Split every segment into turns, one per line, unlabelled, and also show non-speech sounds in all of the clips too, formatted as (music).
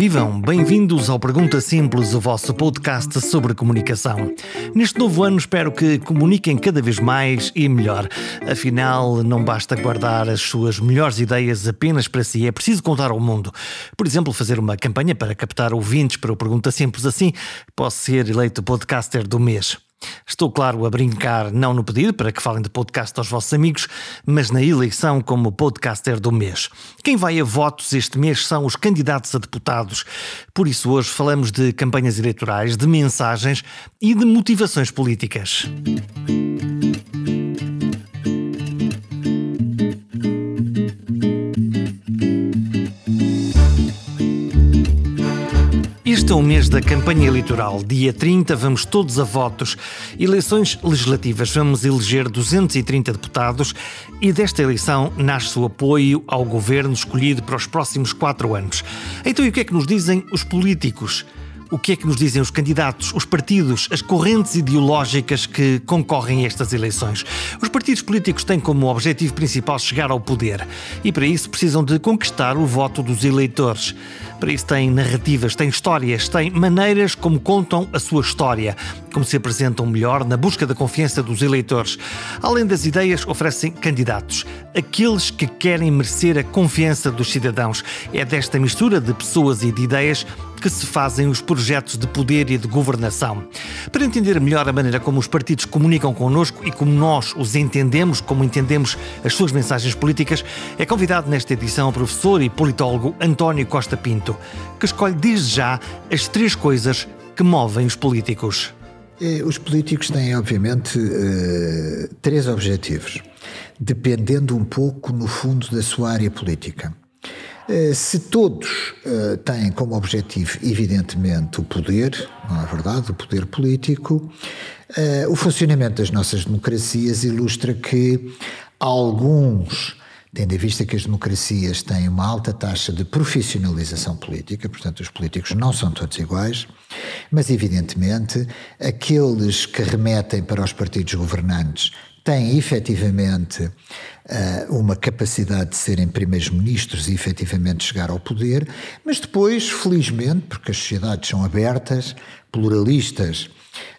vivam! Bem-vindos ao Pergunta Simples, o vosso podcast sobre comunicação. Neste novo ano espero que comuniquem cada vez mais e melhor. Afinal, não basta guardar as suas melhores ideias apenas para si, é preciso contar ao mundo. Por exemplo, fazer uma campanha para captar ouvintes para o Pergunta Simples, assim posso ser eleito podcaster do mês. Estou, claro, a brincar, não no pedido para que falem de podcast aos vossos amigos, mas na eleição como podcaster do mês. Quem vai a votos este mês são os candidatos a deputados. Por isso, hoje falamos de campanhas eleitorais, de mensagens e de motivações políticas. Este é o mês da campanha eleitoral. Dia 30 vamos todos a votos. Eleições legislativas. Vamos eleger 230 deputados e desta eleição nasce o apoio ao governo escolhido para os próximos quatro anos. Então, e o que é que nos dizem os políticos? O que é que nos dizem os candidatos, os partidos, as correntes ideológicas que concorrem a estas eleições. Os partidos políticos têm como objetivo principal chegar ao poder e, para isso, precisam de conquistar o voto dos eleitores. Para isso têm narrativas, têm histórias, têm maneiras como contam a sua história, como se apresentam melhor na busca da confiança dos eleitores. Além das ideias, oferecem candidatos, aqueles que querem merecer a confiança dos cidadãos. É desta mistura de pessoas e de ideias que se fazem os projetos de poder e de governação. Para entender melhor a maneira como os partidos comunicam connosco e como nós os entendemos, como entendemos as suas mensagens políticas, é convidado nesta edição o professor e politólogo António Costa Pinto, que escolhe desde já as três coisas que movem os políticos.
Eh, os políticos têm, obviamente, eh, três objetivos, dependendo um pouco, no fundo, da sua área política. Eh, se todos uh, têm como objetivo, evidentemente, o poder, não é verdade? O poder político, uh, o funcionamento das nossas democracias ilustra que alguns, tendo em vista que as democracias têm uma alta taxa de profissionalização política, portanto, os políticos não são todos iguais, mas, evidentemente, aqueles que remetem para os partidos governantes têm efetivamente eh, uma capacidade de serem primeiros-ministros e efetivamente chegar ao poder, mas depois, felizmente, porque as sociedades são abertas, pluralistas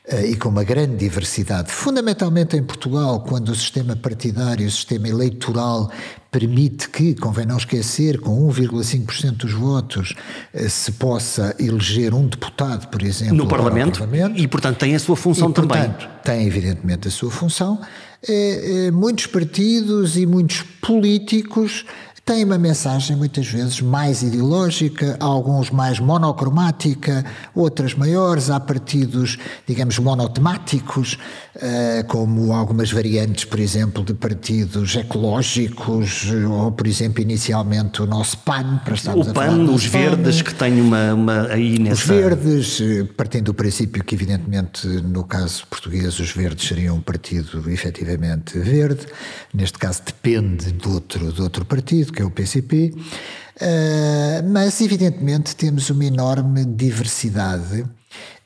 eh, e com uma grande diversidade, fundamentalmente em Portugal, quando o sistema partidário, o sistema eleitoral permite que, convém não esquecer, com 1,5% dos votos eh, se possa eleger um deputado, por exemplo,
no Parlamento, Parlamento, e portanto tem a sua função
e,
também.
Portanto, tem evidentemente a sua função muitos partidos e muitos políticos têm uma mensagem muitas vezes mais ideológica, alguns mais monocromática, outras maiores. Há partidos, digamos, monotemáticos, eh, como algumas variantes, por exemplo, de partidos ecológicos, ou, por exemplo, inicialmente o nosso PAN, para estarmos
o
a
PAN,
falar
os verdes, que têm uma, uma aí nessa...
Os verdes, eh, partindo do princípio que, evidentemente, no caso português, os verdes seriam um partido efetivamente verde, neste caso depende de outro, de outro partido, que é o PCP, eh, mas evidentemente temos uma enorme diversidade.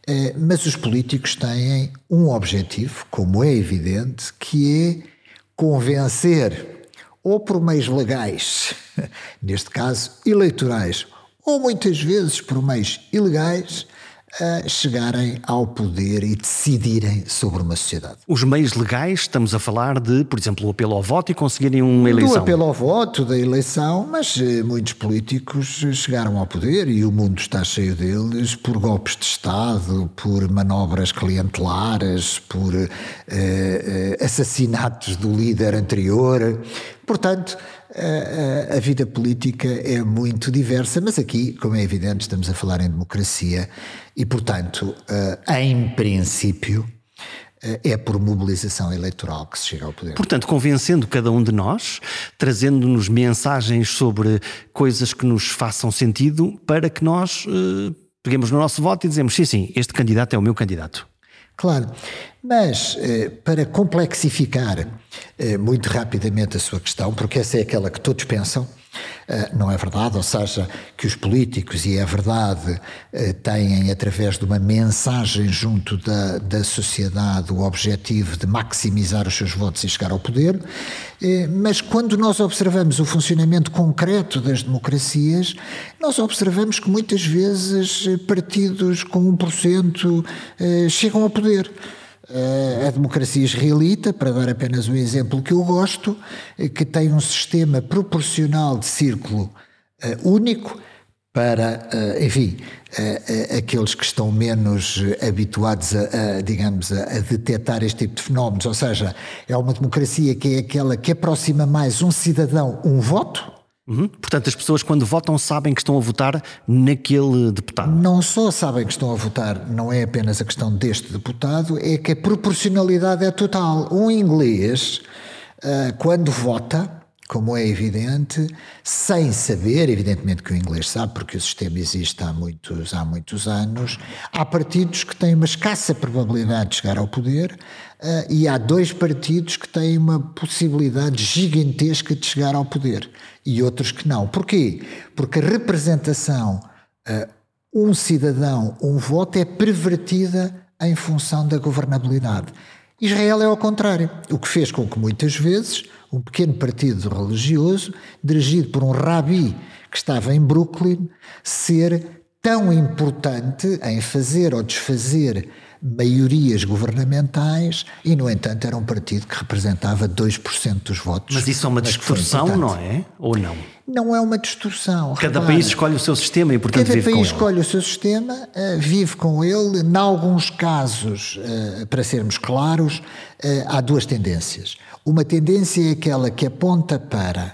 Uh, mas os políticos têm um objetivo, como é evidente, que é convencer, ou por meios legais, (laughs) neste caso eleitorais, ou muitas vezes por meios ilegais, a chegarem ao poder e decidirem sobre uma sociedade.
Os meios legais, estamos a falar de, por exemplo, o apelo ao voto e conseguirem uma eleição.
Do apelo ao voto, da eleição, mas eh, muitos políticos chegaram ao poder e o mundo está cheio deles por golpes de Estado, por manobras clientelares, por eh, eh, assassinatos do líder anterior. Portanto, a, a, vida política é muito diversa, mas aqui, como é evidente, estamos a falar em democracia e, portanto, em princípio, é por mobilização eleitoral que se chega ao poder.
Portanto, convencendo cada um de nós, trazendo-nos mensagens sobre coisas que nos façam sentido para que nós uh, peguemos no nosso voto e dizemos: sim, sim, este candidato é o meu candidato.
Claro, mas eh, para complexificar eh, muito rapidamente a sua questão, porque essa é aquela que todos pensam, Eh, não é verdade, ou seja, que os políticos, e é verdade, têm, através de uma mensagem junto da, da sociedade, o objetivo de maximizar os seus votos e chegar ao poder, mas quando nós observamos o funcionamento concreto das democracias, nós observamos que muitas vezes partidos com 1% chegam ao poder. Eh, a democracia israelita, para dar apenas um exemplo que eu gosto, eh, que tem um sistema proporcional de círculo eh, único para, enfim, aqueles que estão menos habituados a, a digamos, a, a detectar este tipo de fenómenos. Ou seja, é uma democracia que é aquela que aproxima mais um cidadão, um voto,
Uhum. Portanto, as pessoas quando votam sabem que estão a votar naquele deputado.
Não só sabem que estão a votar, não é apenas a questão deste deputado, é que a proporcionalidade é total. Um inglês, uh, quando vota, como é evidente, sem saber, evidentemente que o inglês sabe, porque o sistema existe há muitos, há muitos anos, há partidos que têm uma escassa probabilidade de chegar ao poder uh, e há dois partidos que têm uma possibilidade gigantesca de chegar ao poder e outros que não. Porquê? Porque a representação, uh, um cidadão, um voto, é pervertida em função da governabilidade. Israel é ao contrário, o que fez com que muitas vezes um pequeno partido religioso, dirigido por um rabi que estava em Brooklyn, ser tão importante em fazer ou desfazer maiorias governamentais e, no entanto, era um partido que representava 2% dos votos.
Mas isso é uma distorção, não é? Ou não?
Não é uma distorção.
Cada Repara, país escolhe o seu sistema e, portanto,
vive
com
ele. Cada país escolhe o seu sistema, uh, vive com ele. Em alguns casos, uh, para sermos claros, uh, há duas tendências. Uma tendência é aquela que aponta para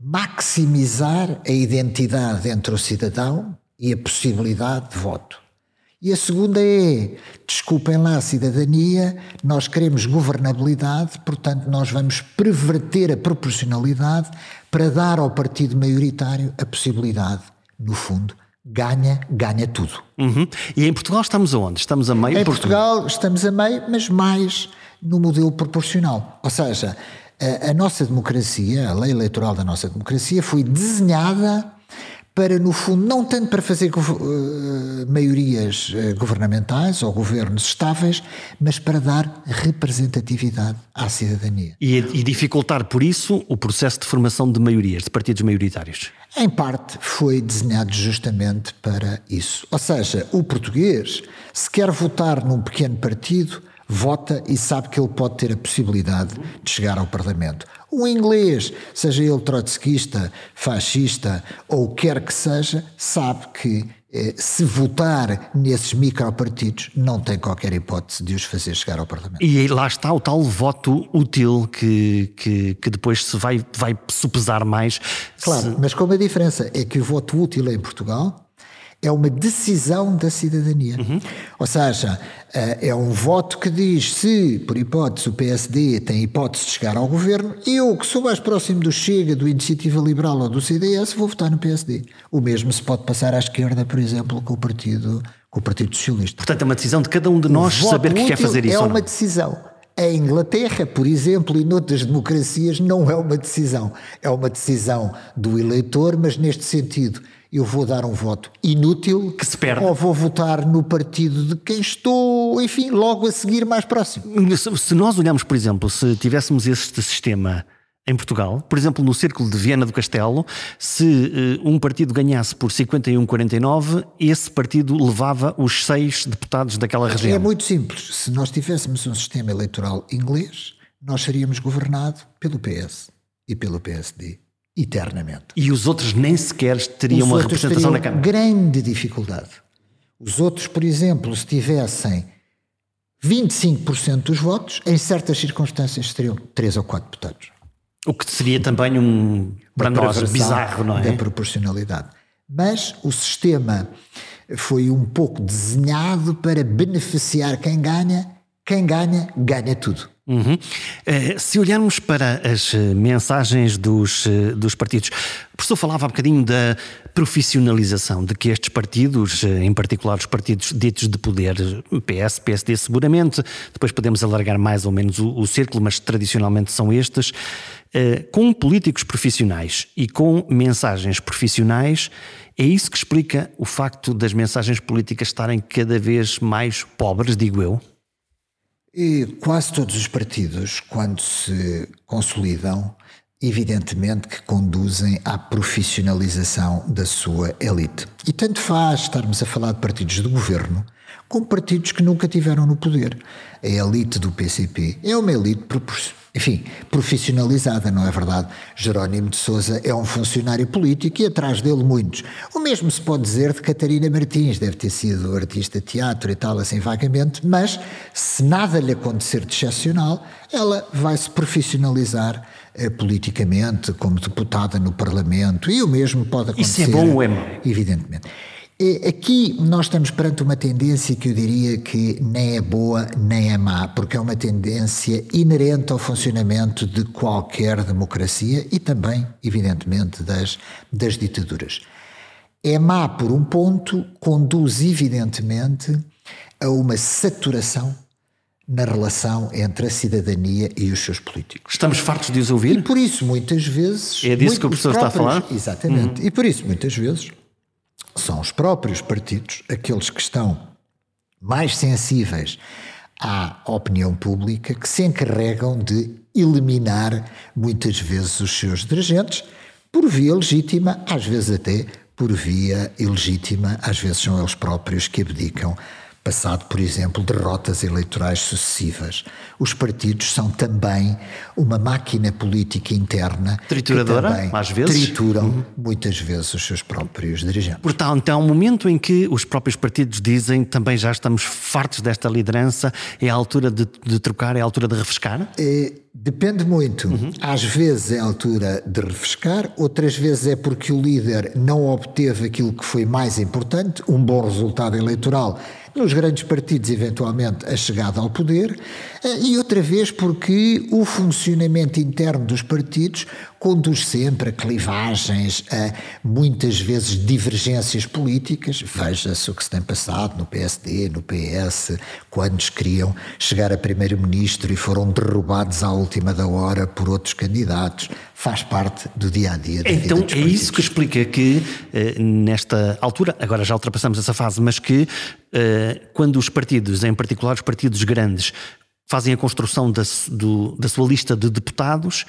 maximizar a identidade entre o cidadão e a possibilidade de voto. E a segunda é, desculpem lá a cidadania, nós queremos governabilidade, portanto nós vamos perverter a proporcionalidade para dar ao partido maioritário a possibilidade, no fundo, ganha, ganha tudo.
Uhum. E em Portugal estamos aonde? Estamos a meio?
Em Portugal estamos a meio, mas mais no modelo proporcional. Ou seja, a, a nossa democracia, a lei eleitoral da nossa democracia, foi desenhada para, no fundo, não tanto para fazer uh, maiorias uh, governamentais ou governos estáveis, mas para dar representatividade à cidadania.
E, e, dificultar, por isso, o processo de formação de maiorias, de partidos maioritários?
Em parte, foi desenhado justamente para isso. Ou seja, o português, se quer votar num pequeno partido, vota e sabe que ele pode ter a possibilidade de chegar ao Parlamento. O inglês, seja ele trotskista, fascista ou quer que seja, sabe que eh, se votar nesses micropartidos não tem qualquer hipótese de os fazer chegar ao Parlamento.
E lá está o tal voto útil que, que, que depois se vai, vai supesar mais.
Claro,
se...
mas com uma diferença, é que o voto útil em Portugal é uma decisão da cidadania. Uhum. Ou seja, eh, é um voto que diz se, por hipótese, o PSD tem hipótese de chegar ao governo, eu, que sou mais próximo do Chega, do Iniciativa Liberal ou do CDS, vou votar no PSD. O mesmo se pode passar à esquerda, por exemplo, com o Partido, com o partido Socialista.
Portanto, é uma decisão de cada um de nós saber que quer fazer isso.
É uma decisão. A Inglaterra, por exemplo, e noutras democracias, não é uma decisão. É uma decisão do eleitor, mas neste sentido eu vou dar um voto inútil
que se perde.
ou vou votar no partido de quem estou, enfim, logo a seguir mais próximo.
Se nós olharmos, por exemplo, se tivéssemos este sistema em Portugal, por exemplo, no Círculo de Viena do Castelo, se uh, um partido ganhasse por 51-49, esse partido levava os seis deputados daquela região.
É muito simples. Se nós tivéssemos um sistema eleitoral inglês, nós seríamos governados pelo PS e pelo PSD eternamente.
E os outros nem sequer teriam os uma representação na Câmara?
grande dificuldade. Os outros, por exemplo, se tivessem 25% dos votos, em certas circunstâncias teriam 3 ou 4 deputados.
O que seria também um, para nós, bizarro, não é?
Da proporcionalidade. Mas o sistema foi um pouco desenhado para beneficiar quem ganha, quem ganha, ganha tudo.
Uhum. Uh, se olharmos para as eh, mensagens dos, uh, dos partidos, o professor falava há bocadinho da profissionalização, de que estes partidos, em particular os partidos ditos de poder, PS, PSD seguramente, depois podemos alargar mais ou menos o, o círculo, mas tradicionalmente são estes, com políticos profissionais e com mensagens profissionais, é isso que explica o facto das mensagens políticas estarem cada vez mais pobres, digo eu?
E quase todos os partidos, quando se consolidam, evidentemente que conduzem à profissionalização da sua elite. E tanto faz estarmos a falar de partidos de governo como partidos que nunca tiveram no poder. A elite do PCP é uma elite enfim, profissionalizada, não é verdade? Jerónimo de Sousa é um funcionário político e atrás dele muitos. O mesmo se pode dizer de Catarina Martins, deve ter sido artista de teatro e tal, assim vagamente, mas se nada lhe acontecer de excepcional, ela vai se profissionalizar eh, politicamente, como deputada no Parlamento, e o mesmo pode acontecer.
Isso é bom, Emma?
Evidentemente. Aqui nós estamos perante uma tendência que eu diria que nem é boa nem é má, porque é uma tendência inerente ao funcionamento de qualquer democracia e também, evidentemente, das, das ditaduras. É má por um ponto, conduz evidentemente a uma saturação na relação entre a cidadania e os seus políticos.
Estamos fartos de os ouvir?
E por isso, muitas vezes.
É disso que o professor próprios, está a falar?
Exatamente. Uhum. E por isso, muitas vezes são os próprios partidos, aqueles que estão mais sensíveis à opinião pública, que se encarregam de eliminar muitas vezes os seus dirigentes, por via legítima, às vezes até por via ilegítima, às vezes são eles próprios que abdicam passado, por exemplo, derrotas eleitorais sucessivas. Os partidos são também uma máquina política interna
trituradora,
que também
às vezes
trituram uhum. muitas vezes os seus próprios dirigentes.
Portanto, há um momento em que os próprios partidos dizem também já estamos fartos desta liderança, é a altura de, de trocar, é a altura de refrescar?
É, Depende muito. Uhum. Às vezes é a altura de refrescar, outras vezes é porque o líder não obteve aquilo que foi mais importante, um bom resultado eleitoral nos grandes partidos, eventualmente, a chegada ao poder, eh, e outra vez porque o funcionamento interno dos partidos conduz sempre a clivagens, a muitas vezes divergências políticas. Veja-se o que se tem passado no PSD, no PS, quando queriam chegar a primeiro-ministro e foram derrubados à última da hora por outros candidatos. Faz parte do dia a dia. Da
então
vida
é isso que explica que eh, nesta altura, agora já ultrapassamos essa fase, mas que eh, quando os partidos, em particular os partidos grandes, fazem a construção da, do, da sua lista de deputados,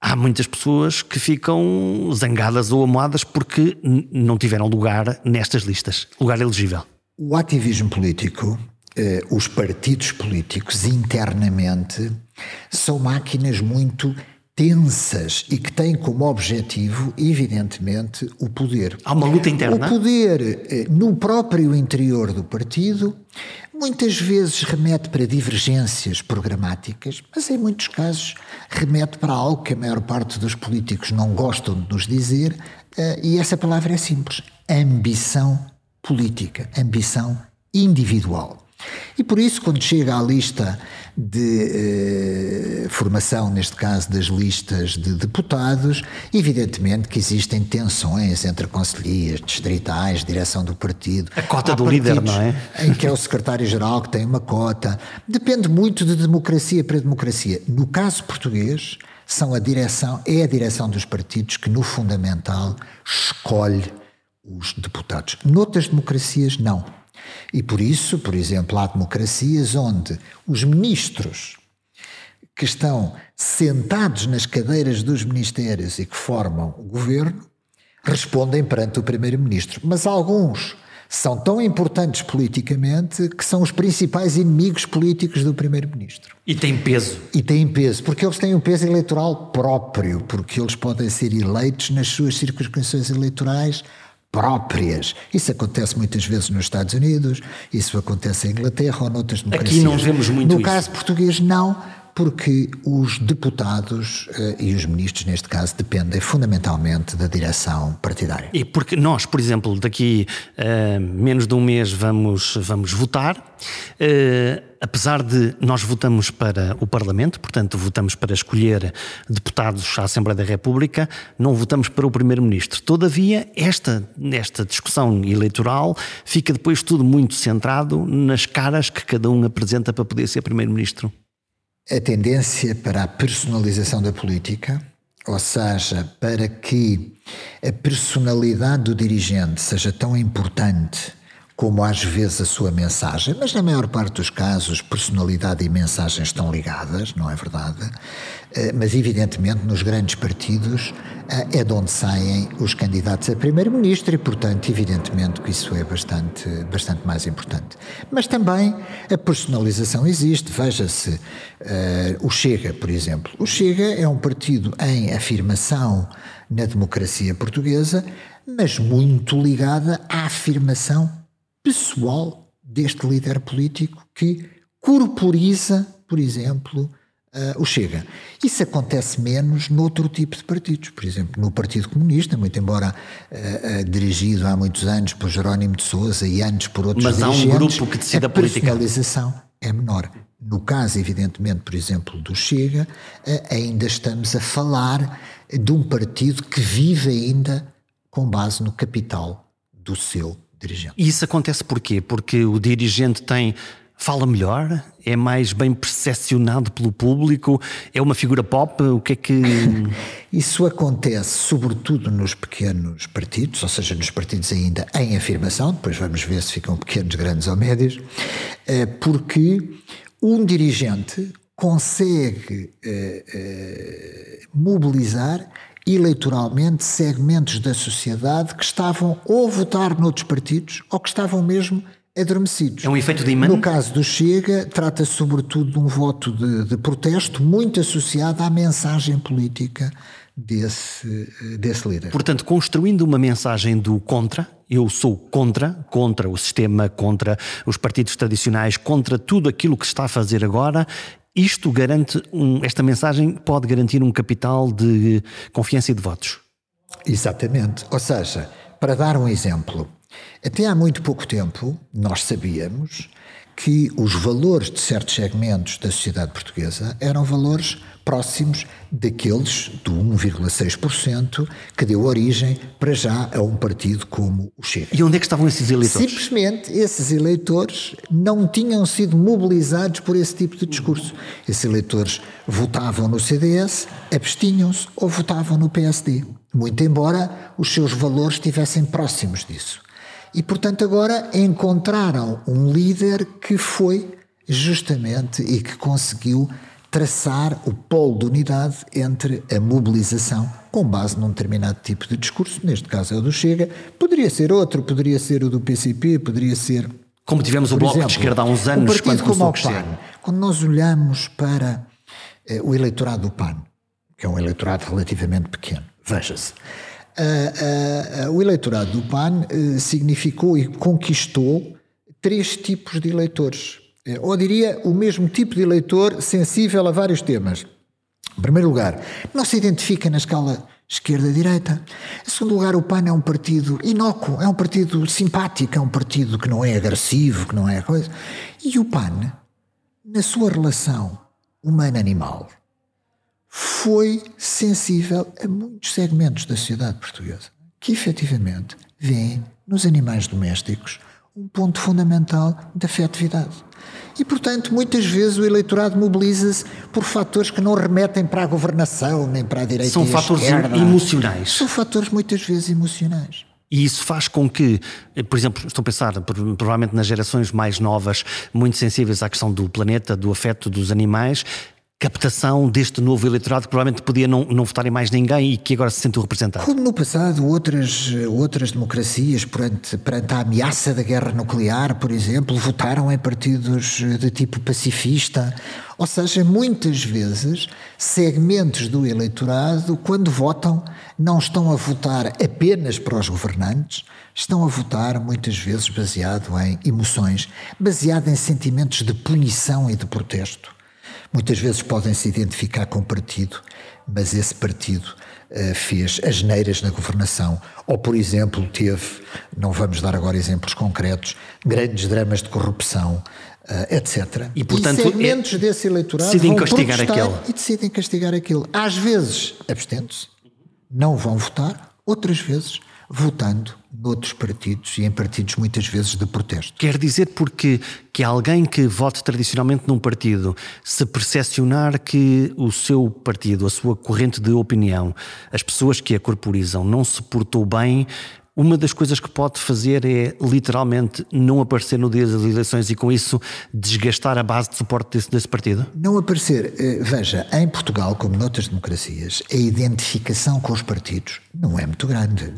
há muitas pessoas que ficam zangadas ou amoadas porque não tiveram lugar nestas listas, lugar elegível.
O ativismo político, eh, os partidos políticos internamente, são máquinas muito tensas e que têm como objetivo, evidentemente, o poder.
Há uma luta interna?
O poder eh, no próprio interior do partido muitas vezes remete para divergências programáticas, mas em muitos casos remete para algo que a maior parte dos políticos não gostam de nos dizer, eh, e essa palavra é simples: ambição política, ambição individual. E por isso, quando chega à lista de eh, formação, neste caso das listas de deputados, evidentemente que existem tensões entre conselheiros distritais, direção do partido.
A cota do líder, não é?
Em que é o secretário-geral que tem uma cota. Depende muito de democracia para democracia. No caso português, são a direção, é a direção dos partidos que, no fundamental, escolhe os deputados. Noutras democracias, não. E por isso, por exemplo, há democracias onde os ministros que estão sentados nas cadeiras dos ministérios e que formam o governo respondem perante o primeiro-ministro. Mas alguns são tão importantes politicamente que são os principais inimigos políticos do primeiro-ministro.
E têm peso.
E têm peso, porque eles têm um peso eleitoral próprio, porque eles podem ser eleitos nas suas circunscrições eleitorais próprias. Isso acontece muitas vezes nos Estados Unidos, isso acontece em Inglaterra ou noutras democracias.
Aqui não vemos muito
No
isso.
caso português, não, porque os deputados uh, e os ministros, neste caso, dependem fundamentalmente da direção partidária.
E porque nós, por exemplo, daqui a uh, menos de um mês vamos, vamos votar, uh, apesar de nós votamos para o Parlamento, portanto votamos para escolher deputados à Assembleia da República, não votamos para o Primeiro-Ministro. Todavia, esta, esta discussão eleitoral fica depois tudo muito centrado nas caras que cada um apresenta para poder ser Primeiro-Ministro
a tendência para a personalização da política ou seja, para que a personalidade do dirigente seja tão importante como às vezes a sua mensagem, mas na maior parte dos casos personalidade e mensagem estão ligadas, não é verdade? Eh, mas evidentemente nos grandes partidos eh, é de onde saem os candidatos a primeiro-ministro e, portanto, evidentemente que isso é bastante, bastante mais importante. Mas também a personalização existe. Veja-se uh, o Chega, por exemplo. O Chega é um partido em afirmação na democracia portuguesa, mas muito ligada à afirmação pessoal deste líder político que corporiza, por exemplo, uh, o Chega. Isso acontece menos noutro tipo de partidos, por exemplo, no Partido Comunista, muito embora uh, uh, dirigido há muitos anos por Jerónimo de Sousa e antes por outros
Mas há um grupo que decide a,
a
política.
A personalização é menor. No caso, evidentemente, por exemplo, do Chega, ainda estamos a falar de um partido que vive ainda com base no capital do seu dirigente.
E isso acontece porquê? Porque o dirigente tem fala melhor? É mais bem percepcionado pelo público? É uma figura pop? O que é que. (laughs)
Isso acontece sobretudo nos pequenos partidos, ou seja, nos partidos ainda em afirmação, depois vamos ver se ficam pequenos, grandes ou médios, eh, porque um dirigente consegue eh, eh, mobilizar eleitoralmente segmentos da sociedade que estavam ou a votar noutros partidos ou que estavam mesmo adormecidos.
É um efeito de imã?
No caso do Chega, trata-se sobretudo de um voto de, de, protesto muito associado à mensagem política desse, desse líder.
Portanto, construindo uma mensagem do contra, eu sou contra, contra o sistema, contra os partidos tradicionais, contra tudo aquilo que se está a fazer agora, isto garante, um, esta mensagem pode garantir um capital de confiança e de votos.
Exatamente. Ou seja, para dar um exemplo, até há muito pouco tempo nós sabíamos que os valores de certos segmentos da sociedade portuguesa eram valores próximos daqueles do 1,6% que deu origem para já a um partido como o Chega.
E onde é que estavam esses eleitores?
Simplesmente esses eleitores não tinham sido mobilizados por esse tipo de discurso. Esses eleitores votavam no CDS, abstinham-se ou votavam no PSD, muito embora os seus valores estivessem próximos disso. E, portanto, agora encontraram um líder que foi justamente e que conseguiu traçar o polo de unidade entre a mobilização com base num determinado tipo de discurso, neste caso é o do Chega, poderia ser outro, poderia ser o do PCP, poderia ser.
Como tivemos o Bloco exemplo, de Esquerda há uns anos,
um quando começou a crescer. PAN, quando nós olhamos para eh, o eleitorado do PAN, que é um eleitorado relativamente pequeno, veja-se, o eleitorado do PAN uh, significou e conquistou três tipos de eleitores. Ou diria o mesmo tipo de eleitor sensível a vários temas. Em primeiro lugar, não se identifica na escala esquerda-direita. Em segundo lugar, o PAN é um partido inócuo, é um partido simpático, é um partido que não é agressivo, que não é coisa. E o PAN, na sua relação humano-animal, foi sensível a muitos segmentos da sociedade portuguesa que efetivamente veem nos animais domésticos um ponto fundamental da afetividade. E, portanto, muitas vezes o eleitorado mobiliza-se por fatores que não remetem para a governação, nem para a direita
São fatores
esquerda.
emocionais.
São fatores muitas vezes emocionais.
E isso faz com que, por exemplo, estou a pensar provavelmente nas gerações mais novas, muito sensíveis à questão do planeta, do afeto dos animais, captação deste novo eleitorado que provavelmente podia não, não votar em mais ninguém e que agora se sentiu representado?
Como no passado, outras, outras democracias, perante, perante a ameaça da guerra nuclear, por exemplo, votaram em partidos de tipo pacifista. Ou seja, muitas vezes, segmentos do eleitorado, quando votam, não estão a votar apenas para os governantes, estão a votar muitas vezes baseado em emoções, baseado em sentimentos de punição e de protesto. Muitas vezes podem se identificar com partido, mas esse partido uh, fez as neiras na governação. Ou, por exemplo, teve, não vamos dar agora exemplos concretos, grandes dramas de corrupção, uh, etc.
E, portanto,
e segmentos é, desse eleitorado
decidem vão castigar aquele.
E decidem castigar aquilo. Às vezes, abstendo-se, não vão votar, outras vezes votando noutros partidos e em partidos muitas vezes de protesto.
Quer dizer porque que alguém que vote tradicionalmente num partido, se percepcionar que o seu partido, a sua corrente de opinião, as pessoas que a corporizam não se portou bem, uma das coisas que pode fazer é literalmente não aparecer no dia das eleições e com isso desgastar a base de suporte desse, desse partido?
Não aparecer. Eh, veja, em Portugal, como noutras democracias, a identificação com os partidos não é muito grande.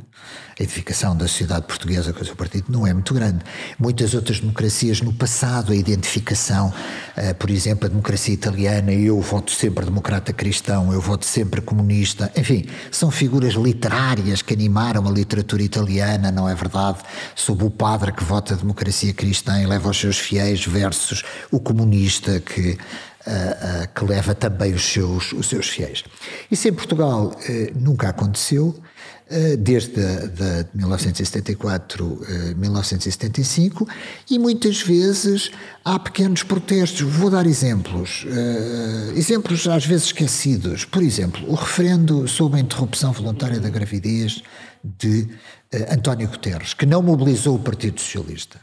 A identificação da sociedade portuguesa com o seu partido não é muito grande. Muitas outras democracias, no passado, a identificação, eh, por exemplo, a democracia italiana, eu voto sempre democrata cristão, eu voto sempre comunista, enfim, são figuras literárias que animaram a literatura italiana, não é verdade? Sob o padre que vota a democracia cristã e leva os seus fiéis versus o comunista que. Uh, uh, que leva também os seus, os seus fiéis. Isso em Portugal nunca aconteceu. Eh, desde de 1974 a 1975 e muitas vezes há pequenos protestos. Vou dar exemplos, uh, exemplos às vezes esquecidos. Por exemplo, o referendo sobre a interrupção voluntária da gravidez de uh, António Guterres, que não mobilizou o Partido Socialista.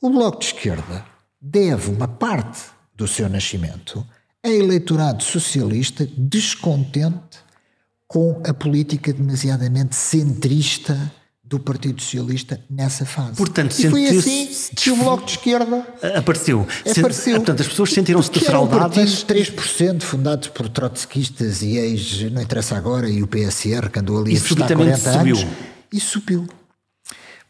O Bloco de Esquerda deve uma parte do seu nascimento a eleitorado socialista descontente com a política demasiadamente centrista do Partido Socialista nessa fase.
Portanto,
e foi assim que o Bloco de Esquerda
apareceu.
apareceu.
Portanto, as pessoas sentiram-se defraudadas.
Um 3% fundados por trotskistas e ex, não interessa agora, e o PSR, que andou ali
e
a festar 40 subiu. anos. E subiu.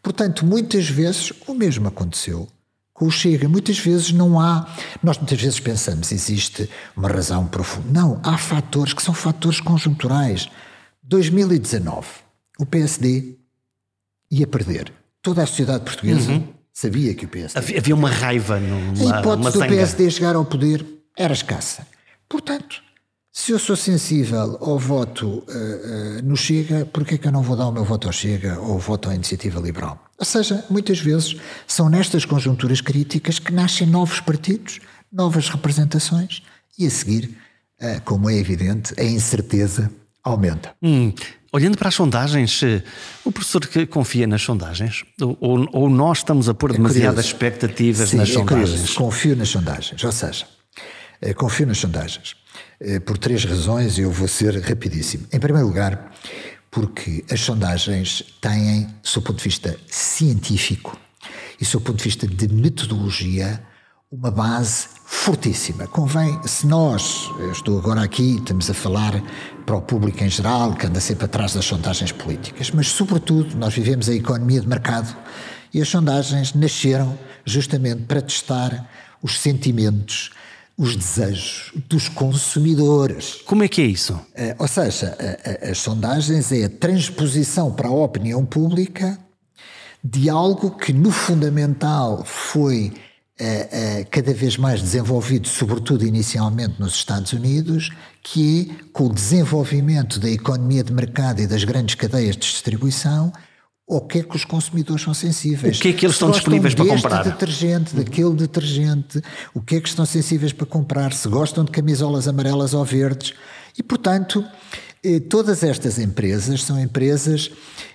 Portanto, muitas vezes o mesmo aconteceu com o Chega. Muitas vezes não há. Nós muitas vezes pensamos existe uma razão profunda. Não, há fatores que são fatores conjunturais. 2019, o PSD ia perder. Toda a sociedade portuguesa uhum. sabia que o PSD.
Havia uma raiva numa,
A hipótese do PSD chegar ao poder era escassa. Portanto, se eu sou sensível ao voto uh, uh, no Chega, por que é que eu não vou dar o meu voto ao Chega ou o voto à Iniciativa Liberal? Ou seja, muitas vezes são nestas conjunturas críticas que nascem novos partidos, novas representações e a seguir, uh, como é evidente, a incerteza aumenta.
Hum, olhando para as sondagens, o professor que confia nas sondagens? Ou, ou nós estamos a pôr é demasiadas expectativas
Sim,
nas
é
sondagens?
Curioso. Confio nas sondagens, ou seja, confio nas sondagens. Eh, por três razões, e eu vou ser rapidíssimo. Em primeiro lugar, porque as sondagens têm, do ponto de vista científico e do ponto de vista de metodologia, uma base fortíssima. Convém, se nós, eu estou agora aqui, estamos a falar para o público em geral, que anda sempre atrás das sondagens políticas, mas, sobretudo, nós vivemos a economia de mercado e as sondagens nasceram justamente para testar os sentimentos, os desejos dos consumidores.
Como é que é isso?
Uh, ou seja, a, a, as sondagens é a transposição para a opinião pública de algo que no fundamental foi uh, uh, cada vez mais desenvolvido, sobretudo inicialmente nos Estados Unidos, que é com o desenvolvimento da economia de mercado e das grandes cadeias de distribuição, o que é que os consumidores são sensíveis.
O que é que eles estão disponíveis para comprar?
detergente, daquele detergente, o que é que estão sensíveis para comprar, se gostam de camisolas amarelas ou verdes. E, portanto, eh, todas estas empresas são empresas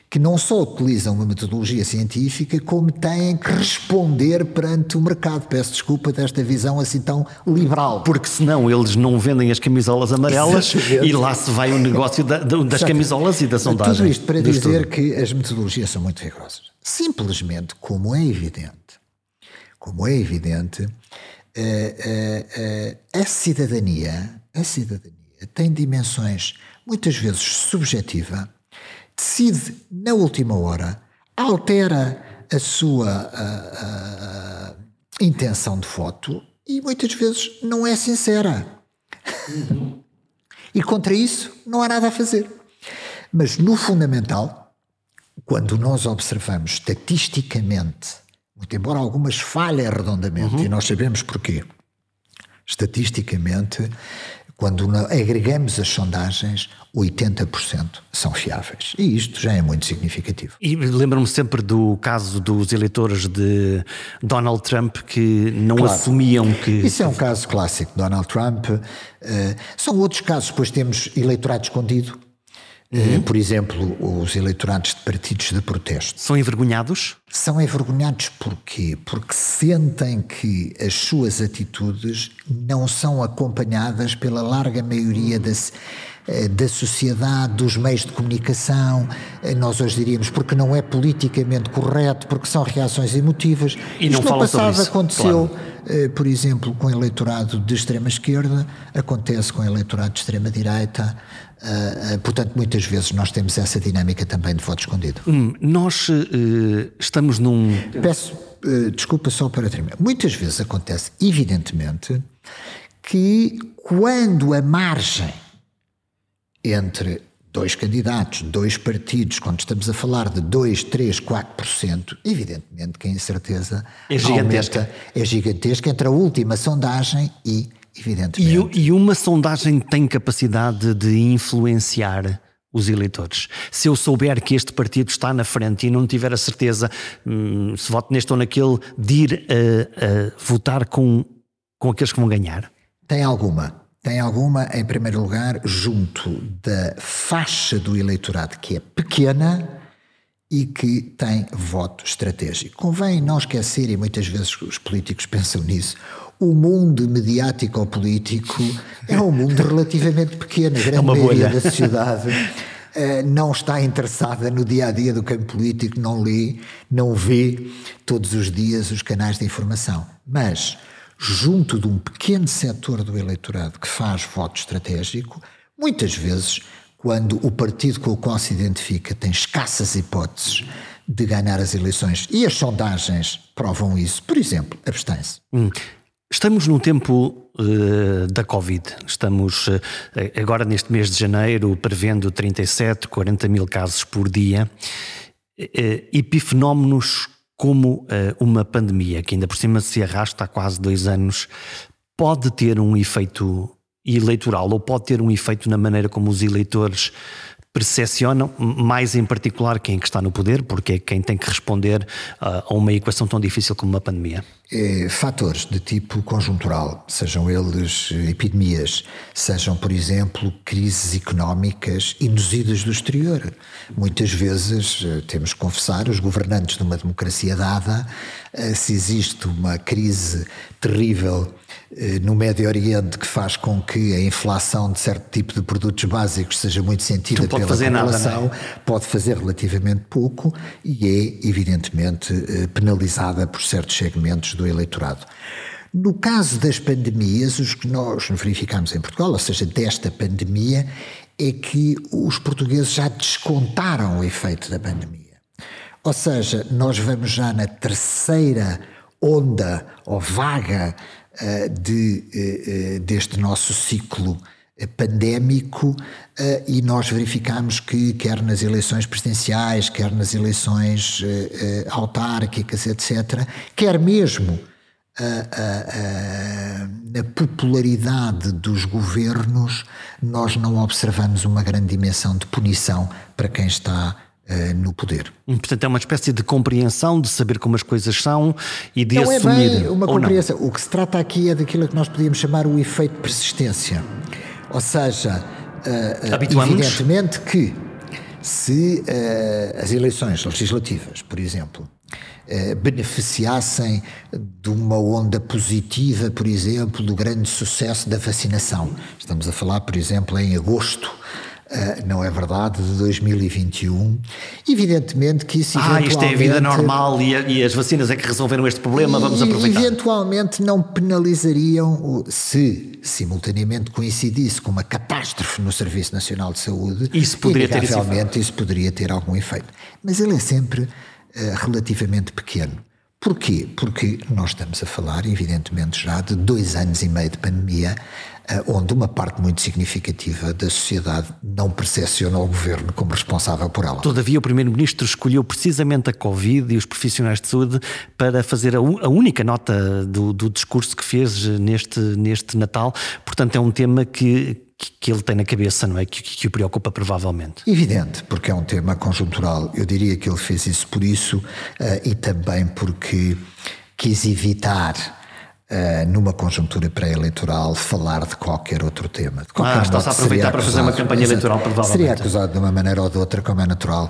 que não só utilizam uma metodologia científica, como têm que responder perante o mercado. Peço desculpa desta visão assim tão liberal.
Porque senão eles não vendem as camisolas amarelas Exatamente. e lá se vai o negócio da, das camisolas e da sondagem.
Tudo isto para dizer tudo. que as metodologias são muito rigorosas. Simplesmente, como é evidente, como é evidente, a, a, eh, a cidadania, a cidadania tem dimensões muitas vezes subjetiva decide na última hora, altera a sua a, a, intenção de voto e muitas vezes não é sincera. Uhum. E contra isso não há nada a fazer. Mas no fundamental, quando nós observamos estatisticamente, muito embora algumas falhem redondamente, uhum. e nós sabemos porquê, estatisticamente quando agregamos as sondagens, 80% são fiáveis. E isto já é muito significativo.
E lembro-me sempre do caso dos eleitores de Donald Trump que não claro. assumiam que.
Isso é um caso clássico. Donald Trump. Uh, são outros casos. Depois temos eleitorado escondido. Uhum. Por exemplo, os eleitorados de partidos de protesto.
São envergonhados?
São envergonhados porquê? Porque sentem que as suas atitudes não são acompanhadas pela larga maioria das eh, da sociedade, dos meios de comunicação, eh, nós hoje diríamos porque não é politicamente correto, porque são reações emotivas.
E Isto não no passado
aconteceu,
claro.
Eh, por exemplo, com o eleitorado de extrema esquerda, acontece com o eleitorado de extrema direita. Portanto, muitas vezes nós temos essa dinâmica também de voto escondido.
Hum, nós uh, estamos num.
Peço uh, desculpa só para terminar. Muitas vezes acontece, evidentemente, que quando a margem entre dois candidatos, dois partidos, quando estamos a falar de 2, 3, 4%, evidentemente que a incerteza
é gigantesca.
Aumenta, é gigantesca entre a última sondagem e, evidentemente.
E, e uma sondagem tem capacidade de influenciar os eleitores. Se eu souber que este partido está na frente e não tiver a certeza hum, se voto neste ou naquele, de ir a, a votar com, com aqueles que vão ganhar?
Tem alguma. Tem alguma, em primeiro lugar, junto da faixa do eleitorado que é pequena e que tem voto estratégico. Convém não esquecer, e muitas vezes os políticos (laughs) pensam nisso, o mundo mediático ou político é um mundo relativamente pequeno. A grande é maioria da sociedade uh, não está interessada no dia a dia do campo político, não lê, não vê todos os dias os canais de informação. Mas junto de um pequeno setor do eleitorado que faz voto estratégico, muitas vezes, quando o partido com o qual se identifica tem escassas hipóteses de ganhar as eleições, e as sondagens provam isso, por exemplo, abstém-se. Hum.
Estamos num tempo uh, da Covid. Estamos uh, agora neste mês de janeiro prevendo 37, 40 mil casos por dia. Uh, epifenómenos como uma pandemia, que ainda por cima se arrasta há quase dois anos, pode ter um efeito eleitoral ou pode ter um efeito na maneira como os eleitores percepcionam, mais em particular quem é está no poder, porque é quem tem que responder uh, a uma equação tão difícil como uma pandemia?
É, fatores de tipo conjuntural, sejam eles epidemias, sejam, por exemplo, crises económicas induzidas do exterior. Muitas vezes, eh, temos que confessar, os governantes de uma democracia dada, eh, se existe uma crise terrível eh, no Médio Oriente que faz com que a inflação de certo tipo de produtos básicos seja muito sentida pela população, nada, é? pode fazer relativamente pouco e é, evidentemente, penalizada por certos segmentos do eleitorado. No caso das pandemias, os que nós verificamos em Portugal, ou seja, desta pandemia, é que os portugueses já descontaram o efeito da pandemia. Ou seja, nós vamos já na terceira onda ou vaga de, uh, deste nosso ciclo pandémico e nós verificamos que quer nas eleições presidenciais, quer nas eleições autárquicas, etc., quer mesmo na popularidade dos governos, nós não observamos uma grande dimensão de punição para quem está uh, no poder.
Portanto, é uma espécie de compreensão de saber como as coisas são e de
não
assumir.
Não é bem uma compreensão. O que se trata aqui é daquilo que nós podíamos chamar o efeito de persistência. Ou seja, uh, evidentemente que se uh, as eleições legislativas, por exemplo, beneficiassem de uma onda positiva, por exemplo, do grande sucesso da vacinação. Estamos a falar, por exemplo, em agosto não é verdade, de 2021. Evidentemente que isso
Ah, isto é a vida normal e, a, e, as vacinas é que resolveram este problema, vamos aproveitar.
Eventualmente não penalizariam se simultaneamente coincidisse com uma catástrofe no Serviço Nacional de Saúde.
Isso poderia ter
isso poderia ter algum efeito. Mas ele é sempre uh, relativamente pequeno. Porquê? Porque nós estamos a falar, evidentemente, já de dois anos e meio de pandemia, eh, onde uma parte muito significativa da sociedade não percepciona o governo como responsável por ela.
Todavia, o Primeiro-Ministro escolheu precisamente a Covid e os profissionais de saúde para fazer a, a única nota do, do, discurso que fez neste, neste Natal. Portanto, é um tema que, que ele tem na cabeça, não é? Que, que, o preocupa provavelmente.
Evidente, porque é um tema conjuntural. Eu diria que ele fez isso por isso uh, e também porque quis evitar Uh, numa conjuntura pré-eleitoral, falar de qualquer outro tema. De qualquer
ah, está-se a aproveitar para fazer uma campanha eleitoral, provavelmente.
Seria acusado de uma maneira ou de outra, como é natural.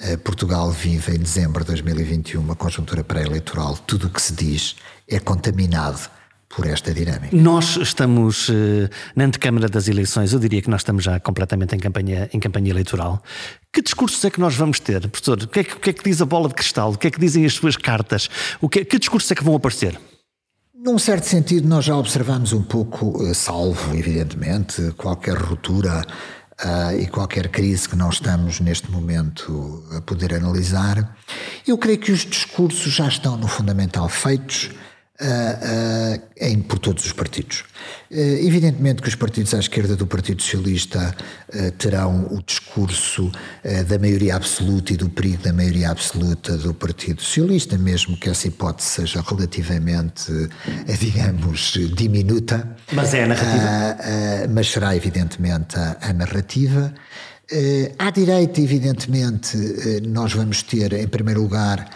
Uh, Portugal vive em dezembro de 2021 uma conjuntura pré-eleitoral. Tudo o que se diz é contaminado por esta dinâmica.
Nós estamos uh, na antecâmara das eleições, eu diria que nós estamos já completamente em campanha, em campanha eleitoral. Que discursos é que nós vamos ter, professor? O que é que, o que, é que diz a bola de cristal? O que é que dizem as suas cartas? O que, que discursos é que vão aparecer?
Num certo sentido, nós já observamos um pouco, eh, salvo, evidentemente, qualquer ruptura uh, e qualquer crise que não estamos neste momento a poder analisar. Eu creio que os discursos já estão, no fundamental, feitos uh, uh, em, por todos os partidos. Uh, evidentemente que os partidos à esquerda do Partido Socialista terão o discurso da maioria absoluta e do perigo da maioria absoluta do Partido Socialista, mesmo que essa hipótese seja relativamente, digamos, diminuta.
Mas é a narrativa.
mas será evidentemente a, a narrativa. À direita, evidentemente, nós vamos ter, em primeiro lugar,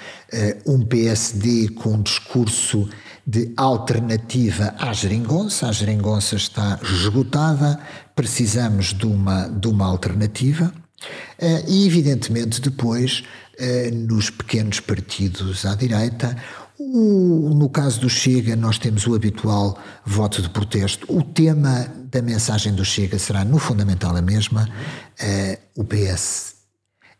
um PSD com um discurso de alternativa à geringonça. A geringonça está esgotada, precisamos de uma, de uma alternativa. Eh, e, evidentemente, depois, eh, nos pequenos partidos à direita, o, no caso do Chega, nós temos o habitual voto de protesto. O tema da mensagem do Chega será, no fundamental, a mesma. Eh, o PS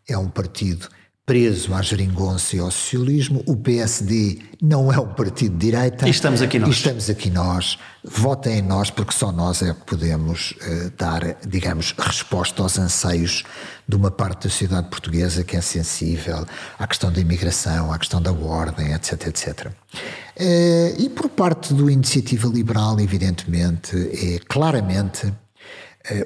é um partido preso à geringonça e ao socialismo. O PSD não é um partido de direita.
E estamos aqui nós.
E estamos aqui nós. Votem em nós, porque só nós é que podemos uh, dar, digamos, resposta aos anseios de uma parte da sociedade portuguesa que é sensível à questão da imigração, à questão da ordem, etc, etc. Uh, e por parte do Iniciativa Liberal, evidentemente, é claramente uh,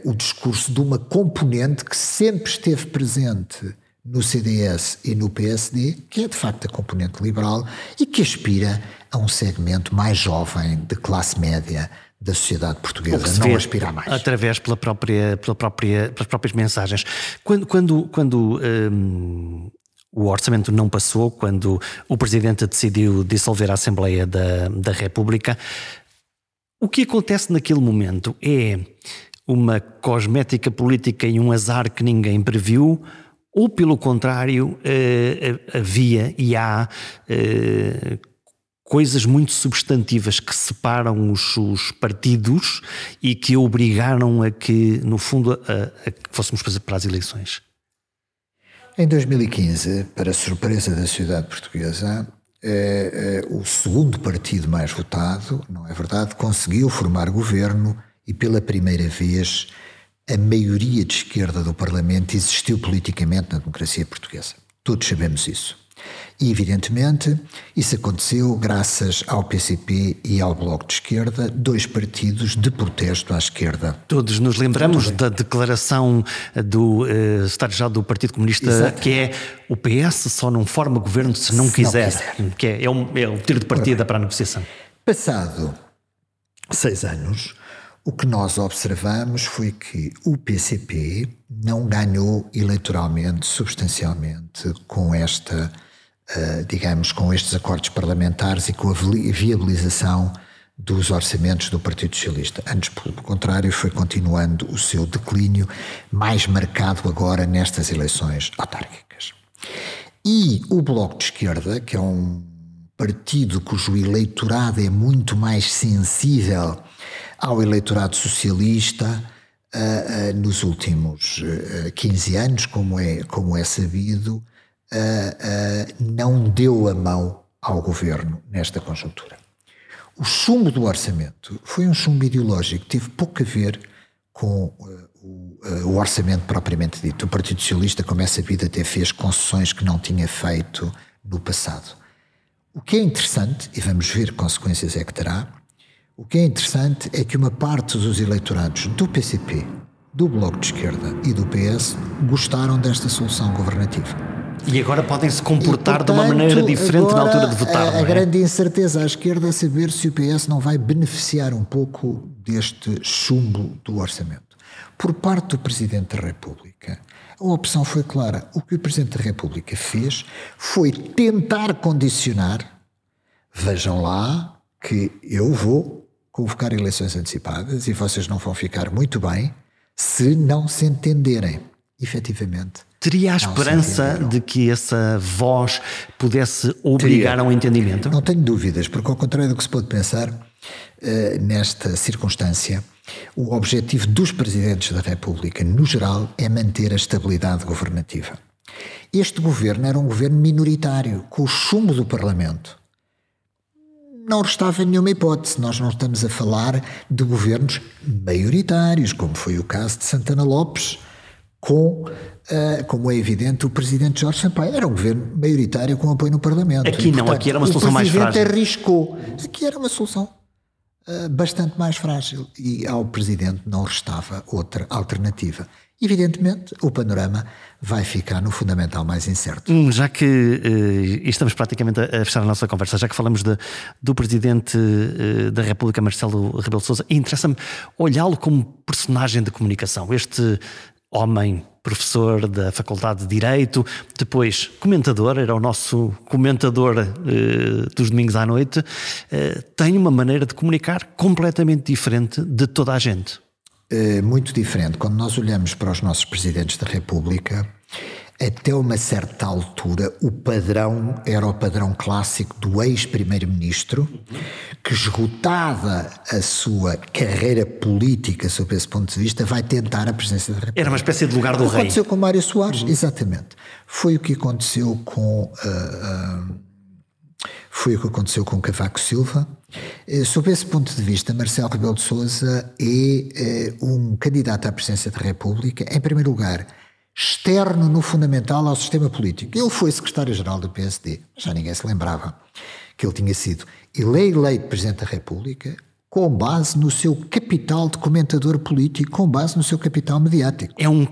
o discurso de uma componente que sempre esteve presente no CDS e no PSD, que é de facto a componente liberal e que aspira a um segmento mais jovem de classe média da sociedade portuguesa, não aspira mais.
Através pela própria, pela própria, pelas próprias mensagens. Quando, quando, quando um, o orçamento não passou, quando o Presidente decidiu dissolver a Assembleia da, da República, o que acontece naquele momento é uma cosmética política e um azar que ninguém previu ou pelo contrário, eh, eh, havia e há eh, coisas muito substantivas que separam os, os, partidos e que obrigaram a que, no fundo, a, a que fôssemos para as eleições?
Em 2015, para surpresa da sociedade portuguesa, o segundo partido mais votado, não é verdade, conseguiu formar governo e pela primeira vez a maioria de esquerda do Parlamento existiu politicamente na democracia portuguesa. Todos sabemos isso. E, evidentemente, isso aconteceu graças ao PCP e ao Bloco de Esquerda, dois partidos de protesto à esquerda.
Todos nos lembramos da declaração do uh, Estado-Geral do Partido Comunista, Exato. que é o PS só não forma governo se não, se quiser, não quiser. que é, é, um, é o tiro de partida para a negociação.
Passado seis anos, o que nós observamos foi que o PCP não ganhou eleitoralmente, substancialmente, com esta, uh, digamos, com estes acordos parlamentares e com a viabilização dos orçamentos do Partido Socialista. Antes, pelo contrário, foi continuando o seu declínio, mais marcado agora nestas eleições autárquicas. E o Bloco de Esquerda, que é um partido cujo eleitorado é muito mais sensível ao eleitorado socialista uh, uh, nos últimos uh, eh, 15 anos, como é, como é sabido, não deu a mão ao governo nesta conjuntura. O chumbo do orçamento foi um chumbo ideológico, teve pouco a ver com o, o, orçamento propriamente dito. O Partido Socialista, como é sabido, até fez concessões que não tinha feito no passado. O que é interessante, e vamos ver que consequências é que terá, o que é interessante é que uma parte dos eleitorados do PCP, do Bloco de Esquerda e do PS gostaram desta solução governativa.
E agora podem se comportar e, portanto, de uma maneira diferente na altura de votar.
A, a é? grande incerteza à esquerda é saber se o PS não vai beneficiar um pouco deste chumbo do orçamento. Por parte do Presidente da República, a opção foi clara. O que o Presidente da República fez foi tentar condicionar, vejam lá, que eu vou convocar eleições antecipadas e vocês não vão ficar muito bem se não se entenderem, efetivamente.
Teria a esperança de que essa voz pudesse obrigar Teria. a um entendimento?
Não tenho dúvidas, porque ao contrário do que se pode pensar, eh, nesta circunstância, o objetivo dos presidentes da República, no geral, é manter a estabilidade governativa. Este governo era um governo minoritário, com o chumbo do Parlamento. Não restava nenhuma hipótese. Nós não estamos a falar de governos maioritários, como foi o caso de Santana Lopes, com, uh, como é evidente, o presidente Jorge Sampaio. Era um governo maioritário com apoio no Parlamento.
Aqui e, não, portanto, aqui era uma solução mais frágil. O
presidente arriscou. Aqui era uma solução bastante mais frágil e ao presidente não restava outra alternativa. Evidentemente, o panorama vai ficar no fundamental mais incerto.
Hum, já que uh, estamos praticamente a, fechar a nossa conversa, já que falamos de, do Presidente uh, da República, Marcelo Rebelo de Sousa, interessa-me olhá-lo como personagem de comunicação. Este homem, professor da Faculdade de Direito, depois comentador, era o nosso comentador uh, dos domingos à noite, tem uma maneira de comunicar completamente diferente de toda a gente.
Eh, muito diferente. Quando nós olhamos para os nossos presidentes da República, até uma certa altura, o padrão era o padrão clássico do ex-primeiro-ministro, que, esgotada a sua carreira política, sob esse ponto de vista, vai tentar a presidência da República.
Era uma espécie de lugar do
aconteceu
rei.
Aconteceu com Mário Soares, uhum. exatamente. Foi o que aconteceu com. Uh, uh, foi o que aconteceu com Cavaco Silva. Eh, sob esse ponto de vista, Marcelo Rebelo de Sousa é eh, um candidato à presidência da República, em primeiro lugar, externo no fundamental ao sistema político. Ele foi secretário-geral do PSD, já ninguém se lembrava que ele tinha sido. Ele é eleito presidente da República com base no seu capital de comentador político, com base no seu capital mediático.
É um,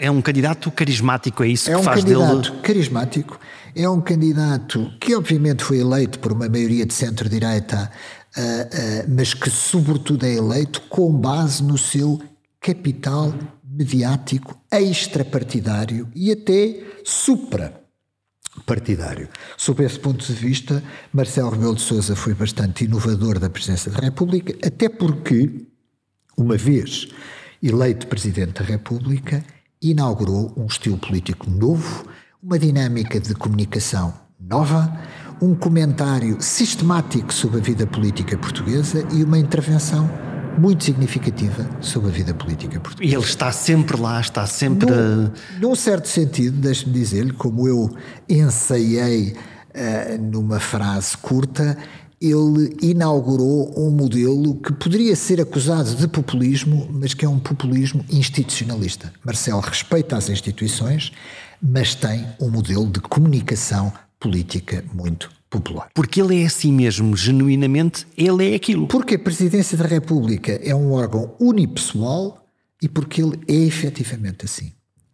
é um candidato carismático, é isso
é
que
um
faz
dele... É
um
candidato carismático, é um candidato que obviamente foi eleito por uma maioria de centro-direita, uh, uh, mas que sobretudo é eleito com base no seu capital mediático extrapartidário e até supra partidário. Sob esse ponto de vista, Marcelo Rebelo de Sousa foi bastante inovador da presidência da República, até porque, uma vez eleito Presidente da República, inaugurou um estilo político novo, uma dinâmica de comunicação nova, um comentário sistemático sobre a vida política portuguesa e uma intervenção muito significativa sobre a vida política portuguesa.
E ele está sempre lá, está sempre.
Num, num certo sentido, deixe-me dizer-lhe, como eu ensaiei uh, numa frase curta, ele inaugurou um modelo que poderia ser acusado de populismo, mas que é um populismo institucionalista. Marcelo respeita as instituições, mas tem um modelo de comunicação política muito popular.
Porque ele é assim mesmo, genuinamente, ele é aquilo.
Porque a Presidência da República é um órgão unipessoal e porque ele é efetivamente assim.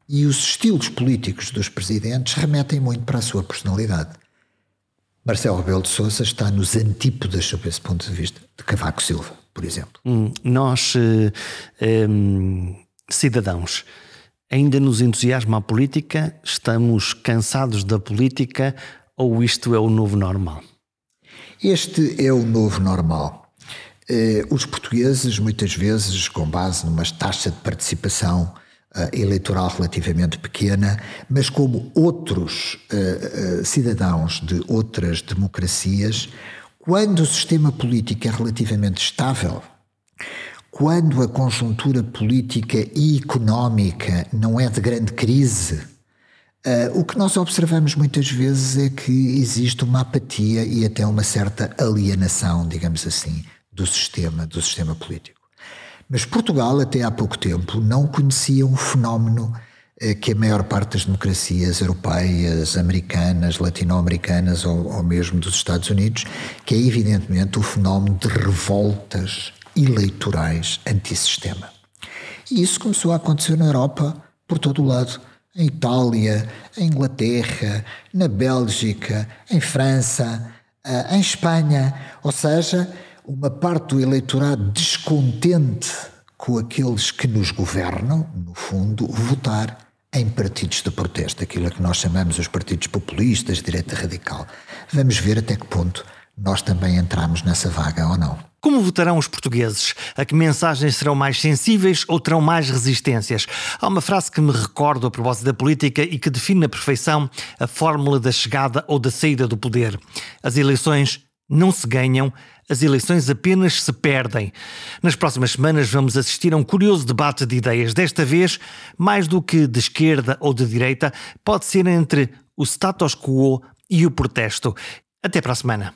E os estilos políticos dos presidentes remetem muito para a sua personalidade. Marcelo Rebelo de Sousa está nos antípodas, sob esse ponto de vista, de Cavaco Silva, por exemplo.
Hum, nós, eh, cidadãos, ainda nos entusiasma a política? Estamos cansados da política? Ou isto é o novo normal?
Este é o novo normal. Eh, os portugueses, muitas vezes, com base numa taxa de participação eh, eleitoral relativamente pequena, mas como outros eh, cidadãos de outras democracias, quando o sistema político é relativamente estável, quando a conjuntura política e económica não é de grande crise, Uh, o que nós observamos muitas vezes é que existe uma apatia e até uma certa alienação, digamos assim, do sistema, do sistema político. Mas Portugal, até há pouco tempo, não conhecia um fenómeno uh, que a maior parte das democracias europeias, americanas, latino-americanas ou, ou mesmo dos Estados Unidos, que é evidentemente o fenómeno de revoltas eleitorais antissistema. E isso começou a acontecer na Europa por todo o lado em Itália, em Inglaterra, na Bélgica, em França, eh, em Espanha, ou seja, uma parte do eleitorado descontente com aqueles que nos governam, no fundo, votar em partidos de protesto, aquilo que nós chamamos os partidos populistas, direita radical. Vamos ver até que ponto nós também entramos nessa vaga ou não.
Como votarão os portugueses? A que mensagens serão mais sensíveis ou terão mais resistências? Há uma frase que me recordo a propósito da política e que define na perfeição a fórmula da chegada ou da saída do poder. As eleições não se ganham, as eleições apenas se perdem. Nas próximas semanas vamos assistir a um curioso debate de ideias. Desta vez, mais do que de esquerda ou de direita, pode ser entre o status quo e o protesto. Até para a semana.